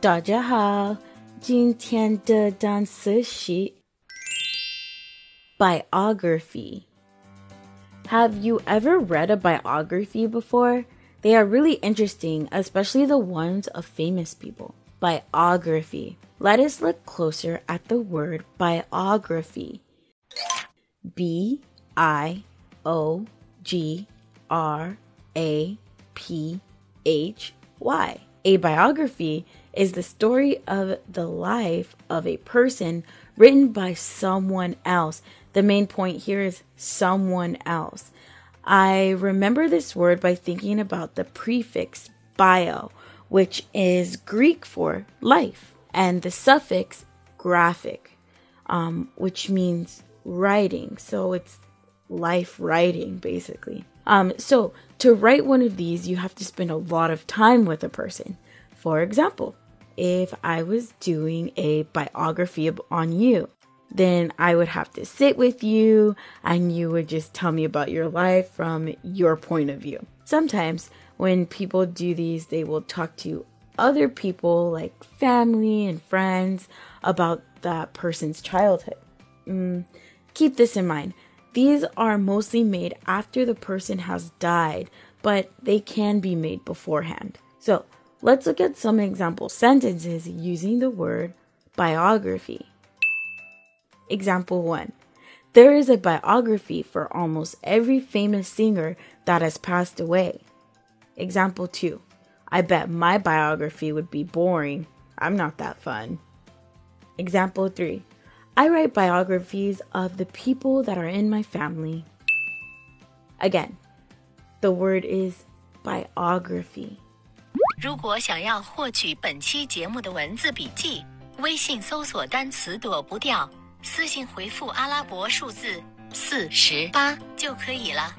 大家好，今天的单词是 biography. Have you ever read a biography before? They are really interesting, especially the ones of famous people. Biography. Let us look closer at the word biography. B I O G R A P H Y. A biography is the story of the life of a person written by someone else. The main point here is someone else. I remember this word by thinking about the prefix bio, which is Greek for life, and the suffix graphic, um, which means writing. So it's life writing, basically. Um, so to write one of these, you have to spend a lot of time with a person. For example, if I was doing a biography on you, then I would have to sit with you and you would just tell me about your life from your point of view. Sometimes when people do these, they will talk to other people like family and friends about that person's childhood. Mm, keep this in mind. These are mostly made after the person has died, but they can be made beforehand. So let's look at some example sentences using the word biography. Example 1. There is a biography for almost every famous singer that has passed away. Example 2. I bet my biography would be boring. I'm not that fun. Example 3. I write biographies of the people that are in my family. Again, the word is biography. 如果想要获取本期节目的文字笔记，微信搜索单词“躲不掉”，私信回复阿拉伯数字四十八就可以了。